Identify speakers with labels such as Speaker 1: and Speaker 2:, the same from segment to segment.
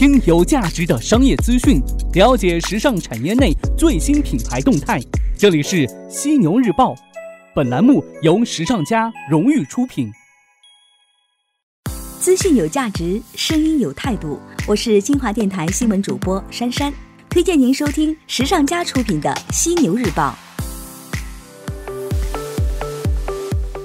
Speaker 1: 听有价值的商业资讯，了解时尚产业内最新品牌动态。这里是犀牛日报，本栏目由时尚家荣誉出品。
Speaker 2: 资讯有价值，声音有态度。我是金华电台新闻主播珊珊，推荐您收听时尚家出品的犀牛日报。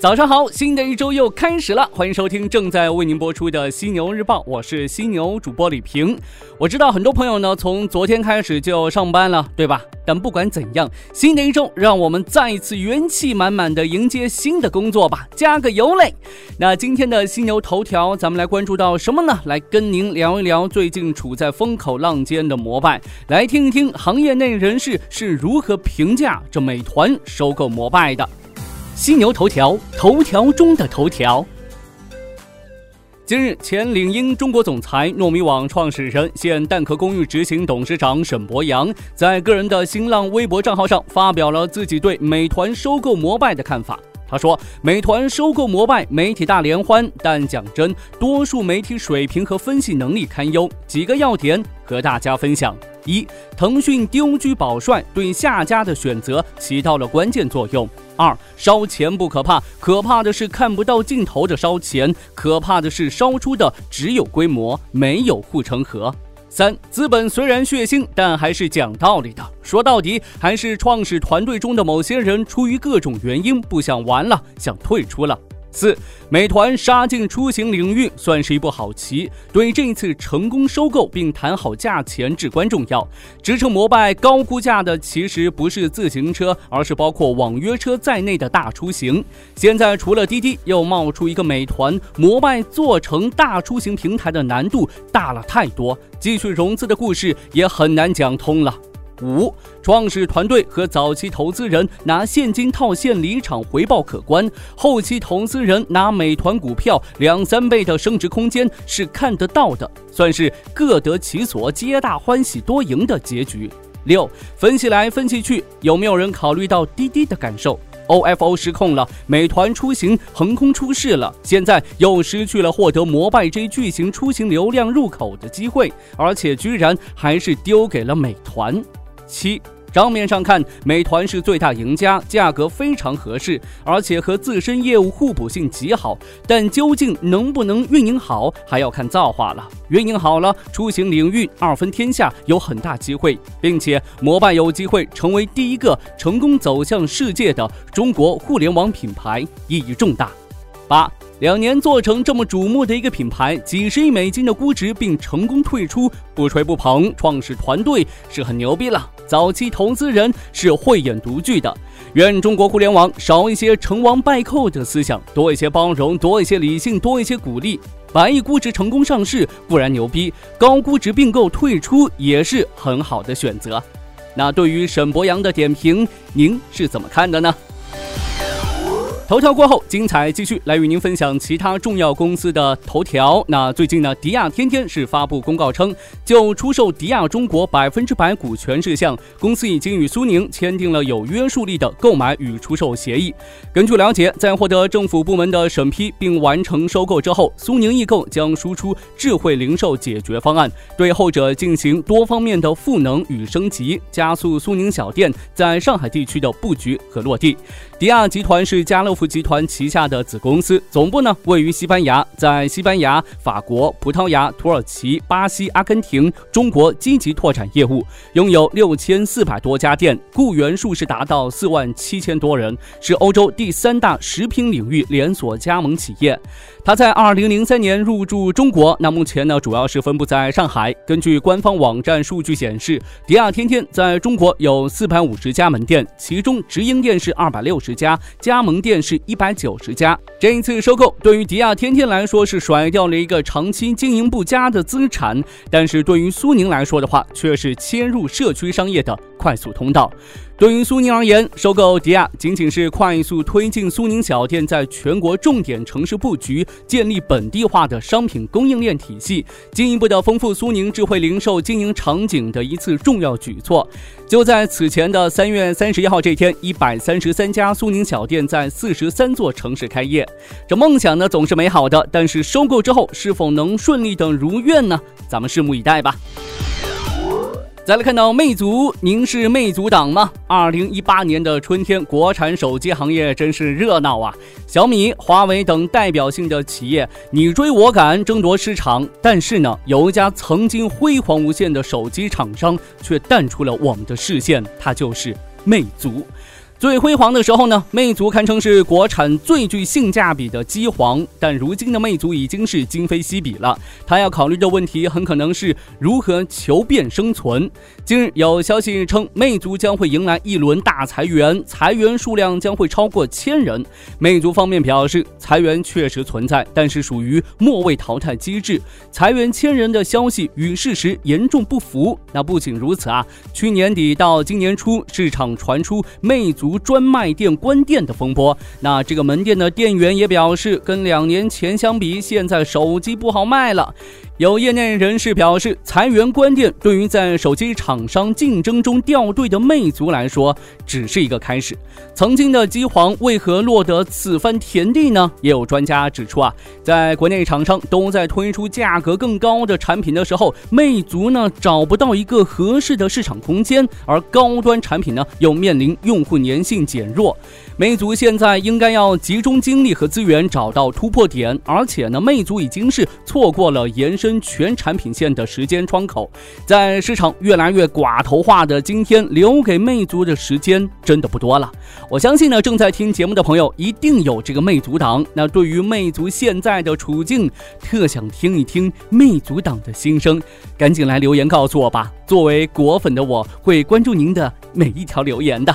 Speaker 1: 早上好，新的一周又开始了，欢迎收听正在为您播出的犀牛日报，我是犀牛主播李平。我知道很多朋友呢，从昨天开始就上班了，对吧？但不管怎样，新的一周，让我们再一次元气满满的迎接新的工作吧，加个油嘞！那今天的犀牛头条，咱们来关注到什么呢？来跟您聊一聊最近处在风口浪尖的摩拜，来听一听行业内人士是如何评价这美团收购摩拜的。犀牛头条，头条中的头条。今日，前领英中国总裁、糯米网创始人、现蛋壳公寓执行董事长沈博阳在个人的新浪微博账号上发表了自己对美团收购摩拜的看法。他说：“美团收购摩拜，媒体大联欢，但讲真，多数媒体水平和分析能力堪忧。几个要点和大家分享。”一、腾讯丢车保帅，对下家的选择起到了关键作用。二、烧钱不可怕，可怕的是看不到尽头的烧钱，可怕的是烧出的只有规模，没有护城河。三、资本虽然血腥，但还是讲道理的。说到底，还是创始团队中的某些人出于各种原因不想玩了，想退出了。四，美团杀进出行领域算是一步好棋，对这次成功收购并谈好价钱至关重要。支撑摩拜高估价的其实不是自行车，而是包括网约车在内的大出行。现在除了滴滴，又冒出一个美团，摩拜做成大出行平台的难度大了太多，继续融资的故事也很难讲通了。五，创始团队和早期投资人拿现金套现离场，回报可观；后期投资人拿美团股票两三倍的升值空间是看得到的，算是各得其所，皆大欢喜，多赢的结局。六，分析来分析去，有没有人考虑到滴滴的感受？OFO 失控了，美团出行横空出世了，现在又失去了获得摩拜这巨型出行流量入口的机会，而且居然还是丢给了美团。七，账面上看，美团是最大赢家，价格非常合适，而且和自身业务互补性极好。但究竟能不能运营好，还要看造化了。运营好了，出行领域二分天下，有很大机会，并且摩拜有机会成为第一个成功走向世界的中国互联网品牌，意义重大。八。两年做成这么瞩目的一个品牌，几十亿美金的估值，并成功退出，不吹不捧，创始团队是很牛逼了。早期投资人是慧眼独具的。愿中国互联网少一些成王败寇的思想，多一些包容，多一些理性，多一些鼓励。百亿估值成功上市固然牛逼，高估值并购退出也是很好的选择。那对于沈博阳的点评，您是怎么看的呢？头条过后，精彩继续来与您分享其他重要公司的头条。那最近呢，迪亚天天是发布公告称，就出售迪亚中国百分之百股权事项，公司已经与苏宁签订了有约束力的购买与出售协议。根据了解，在获得政府部门的审批并完成收购之后，苏宁易购将输出智慧零售解决方案，对后者进行多方面的赋能与升级，加速苏宁小店在上海地区的布局和落地。迪亚集团是家乐福集团旗下的子公司，总部呢位于西班牙，在西班牙、法国、葡萄牙、土耳其、巴西、阿根廷、中国积极拓展业务，拥有六千四百多家店，雇员数是达到四万七千多人，是欧洲第三大食品领域连锁加盟企业。它在二零零三年入驻中国，那目前呢主要是分布在上海。根据官方网站数据显示，迪亚天天在中国有四百五十家门店，其中直营店是二百六十家，加盟店是一百九十家。这一次收购对于迪亚天天来说是甩掉了一个长期经营不佳的资产，但是对于苏宁来说的话，却是切入社区商业的快速通道。对于苏宁而言，收购迪亚仅仅是快速推进苏宁小店在全国重点城市布局，建立本地化的商品供应链体系，进一步的丰富苏宁智慧零售经营场景的一次重要举措。就在此前的三月三十一号这天，一百三十三家苏宁小店在四十三座城市开业。这梦想呢总是美好的，但是收购之后是否能顺利的如愿呢？咱们拭目以待吧。再来看到魅族，您是魅族党吗？二零一八年的春天，国产手机行业真是热闹啊！小米、华为等代表性的企业你追我赶，争夺市场。但是呢，有一家曾经辉煌无限的手机厂商却淡出了我们的视线，它就是魅族。最辉煌的时候呢，魅族堪称是国产最具性价比的机皇。但如今的魅族已经是今非昔比了，他要考虑的问题很可能是如何求变生存。近日有消息称，魅族将会迎来一轮大裁员，裁员数量将会超过千人。魅族方面表示，裁员确实存在，但是属于末位淘汰机制。裁员千人的消息与事实严重不符。那不仅如此啊，去年底到今年初，市场传出魅族。如专卖店关店的风波，那这个门店的店员也表示，跟两年前相比，现在手机不好卖了。有业内人士表示，裁员关店对于在手机厂商竞争中掉队的魅族来说，只是一个开始。曾经的机皇为何落得此番田地呢？也有专家指出啊，在国内厂商都在推出价格更高的产品的时候，魅族呢找不到一个合适的市场空间，而高端产品呢又面临用户粘性减弱。魅族现在应该要集中精力和资源找到突破点，而且呢，魅族已经是错过了延伸全产品线的时间窗口，在市场越来越寡头化的今天，留给魅族的时间真的不多了。我相信呢，正在听节目的朋友一定有这个魅族党。那对于魅族现在的处境，特想听一听魅族党的心声，赶紧来留言告诉我吧。作为果粉的我，会关注您的每一条留言的。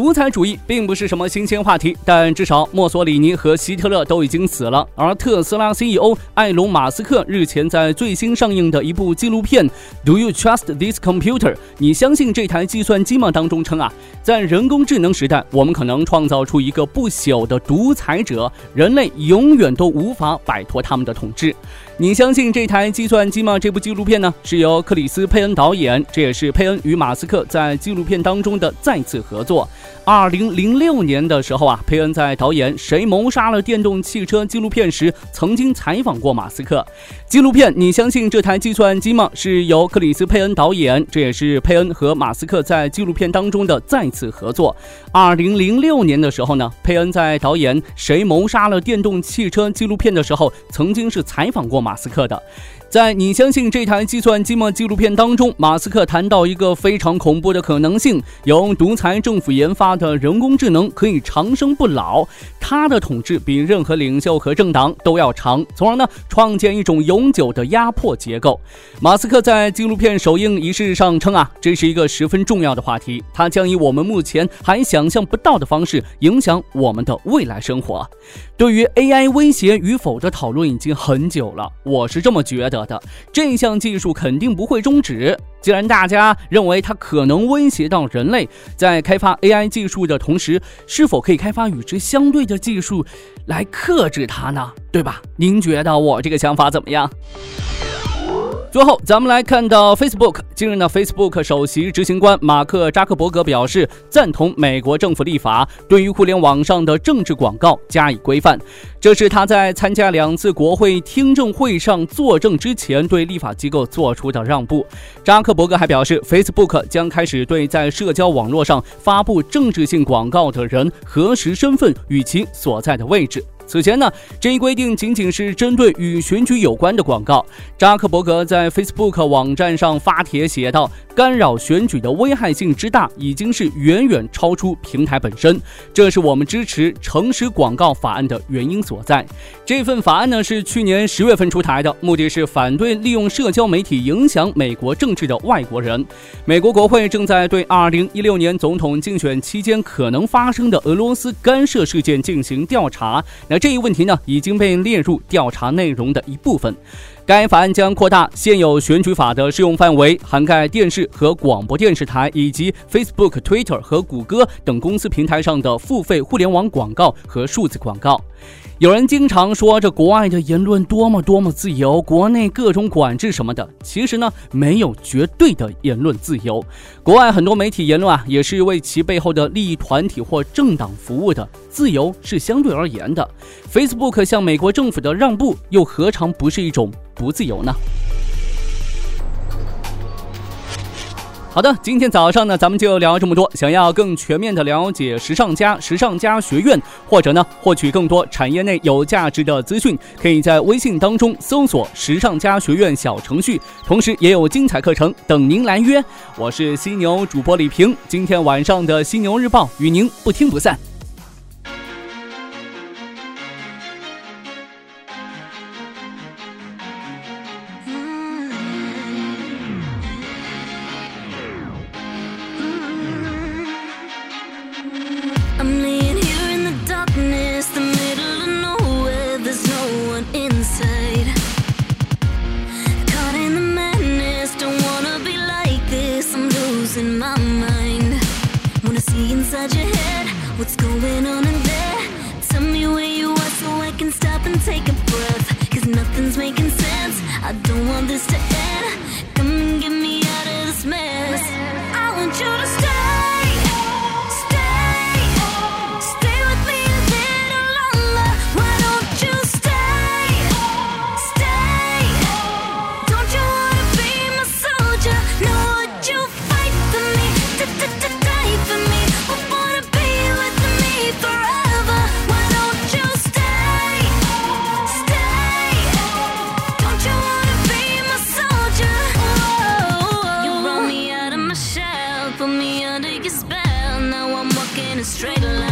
Speaker 1: 独裁主义并不是什么新鲜话题，但至少墨索里尼和希特勒都已经死了。而特斯拉 CEO 埃隆·马斯克日前在最新上映的一部纪录片《Do You Trust This Computer？你相信这台计算机吗？》当中称啊，在人工智能时代，我们可能创造出一个不朽的独裁者，人类永远都无法摆脱他们的统治。你相信这台计算机吗？这部纪录片呢，是由克里斯·佩恩导演，这也是佩恩与马斯克在纪录片当中的再次合作。二零零六年的时候啊，佩恩在导演《谁谋杀了电动汽车》纪录片时，曾经采访过马斯克。纪录片《你相信这台计算机吗》是由克里斯·佩恩导演，这也是佩恩和马斯克在纪录片当中的再次合作。二零零六年的时候呢，佩恩在导演《谁谋杀了电动汽车》纪录片的时候，曾经是采访过马。马斯克的，在你相信这台计算机吗？纪录片当中，马斯克谈到一个非常恐怖的可能性：由独裁政府研发的人工智能可以长生不老，他的统治比任何领袖和政党都要长，从而呢创建一种永久的压迫结构。马斯克在纪录片首映仪式上称啊，这是一个十分重要的话题，它将以我们目前还想象不到的方式影响我们的未来生活。对于 AI 威胁与否的讨论已经很久了。我是这么觉得的，这项技术肯定不会终止。既然大家认为它可能威胁到人类，在开发 AI 技术的同时，是否可以开发与之相对的技术来克制它呢？对吧？您觉得我这个想法怎么样？最后，咱们来看到 Facebook。近日呢，Facebook 首席执行官马克扎克伯格表示，赞同美国政府立法，对于互联网上的政治广告加以规范。这是他在参加两次国会听证会上作证之前对立法机构做出的让步。扎克伯格还表示，Facebook 将开始对在社交网络上发布政治性广告的人核实身份与其所在的位置。此前呢，这一规定仅仅是针对与选举有关的广告。扎克伯格在 Facebook 网站上发帖写道：“干扰选举的危害性之大，已经是远远超出平台本身。这是我们支持诚实广告法案的原因所在。这份法案呢，是去年十月份出台的，目的是反对利用社交媒体影响美国政治的外国人。美国国会正在对2016年总统竞选期间可能发生的俄罗斯干涉事件进行调查。那这一问题呢，已经被列入调查内容的一部分。该法案将扩大现有选举法的适用范围，涵盖电视和广播电视台以及 Facebook、Twitter 和谷歌等公司平台上的付费互联网广告和数字广告。有人经常说这国外的言论多么多么自由，国内各种管制什么的。其实呢，没有绝对的言论自由。国外很多媒体言论啊，也是为其背后的利益团体或政党服务的。自由是相对而言的。Facebook 向美国政府的让步，又何尝不是一种不自由呢？好的，今天早上呢，咱们就聊这么多。想要更全面的了解时尚家、时尚家学院，或者呢，获取更多产业内有价值的资讯，可以在微信当中搜索“时尚家学院”小程序，同时也有精彩课程等您来约。我是犀牛主播李平，今天晚上的犀牛日报与您不听不散。
Speaker 2: inside your head. What's going on in there? Tell me where you are so I can stop and take a breath. Cause nothing's making sense. I don't want this to end. in a straight line.